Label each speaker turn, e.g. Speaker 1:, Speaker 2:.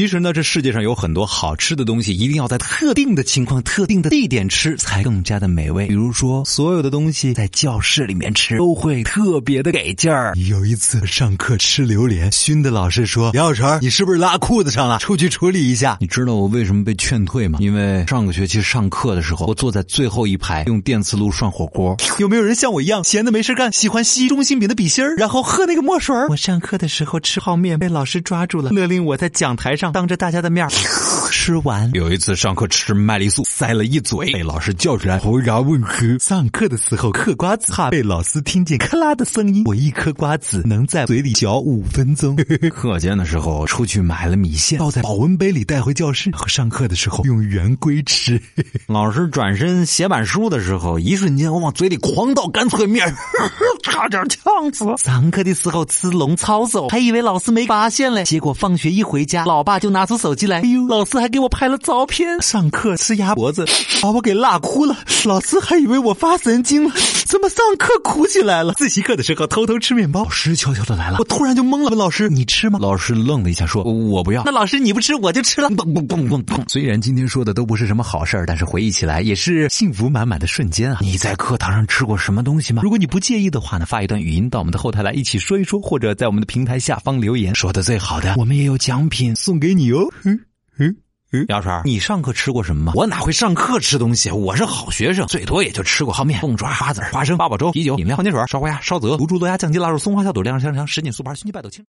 Speaker 1: 其实呢，这世界上有很多好吃的东西，一定要在特定的情况、特定的地点吃才更加的美味。比如说，所有的东西在教室里面吃都会特别的给劲儿。有一次上课吃榴莲，熏的老师说：“杨小晨，你是不是拉裤子上了？出去处理一下。”你知道我为什么被劝退吗？因为上个学期上课的时候，我坐在最后一排，用电磁炉涮火锅。有没有人像我一样闲的没事干，喜欢吸中心饼的笔芯儿，然后喝那个墨水？我上课的时候吃泡面，被老师抓住了，勒令我在讲台上当着大家的面吃完。有一次上课吃麦丽素，塞了一嘴，被老师叫出来回答问题。上课的时候嗑瓜子，怕被老师听见咔啦的声音，我一颗瓜子能在嘴里嚼五分钟。课间的时候出去买了米线，倒在保温杯里带回教室，和上课的时候用圆规吃。老师转身写板书的时候，一瞬间我往嘴里狂倒干脆面，差点呛死。上课的时候吃龙抄手，还以为老师没发现嘞，结果放学一回家，老爸就拿出手机来，哎呦，老师还给我拍了照片。上课吃鸭脖子，把我给辣哭了，老师还以为我发神经了，怎么上课哭起来了？自习课的时候偷偷吃面包，老师悄悄的来了，我突然就懵了，问老师你吃吗？老师愣了一下说，我不要。那老师你不吃我就吃了。嘣嘣嘣嘣嘣。虽然今天说的都不是什么好事儿，但是回忆起来也是幸福满满的瞬间啊！你在课堂上吃过什么东西吗？如果你不介意的话呢，发一段语音到我们的后台来一起说一说，或者在我们的平台下方留言，说的最好的，我们也有奖品送给你哦。嗯嗯嗯，姚川，你上课吃过什么吗？我哪会上课吃东西？我是好学生，最多也就吃过泡面、凤爪、瓜子、花生、八宝粥、啤酒、饮料、矿泉水、烧花鸭、烧鹅、卤猪、卤鸭、酱鸡、腊肉、松花小肚、晾肉香肠、什锦素盘、熏鸡、白豆青。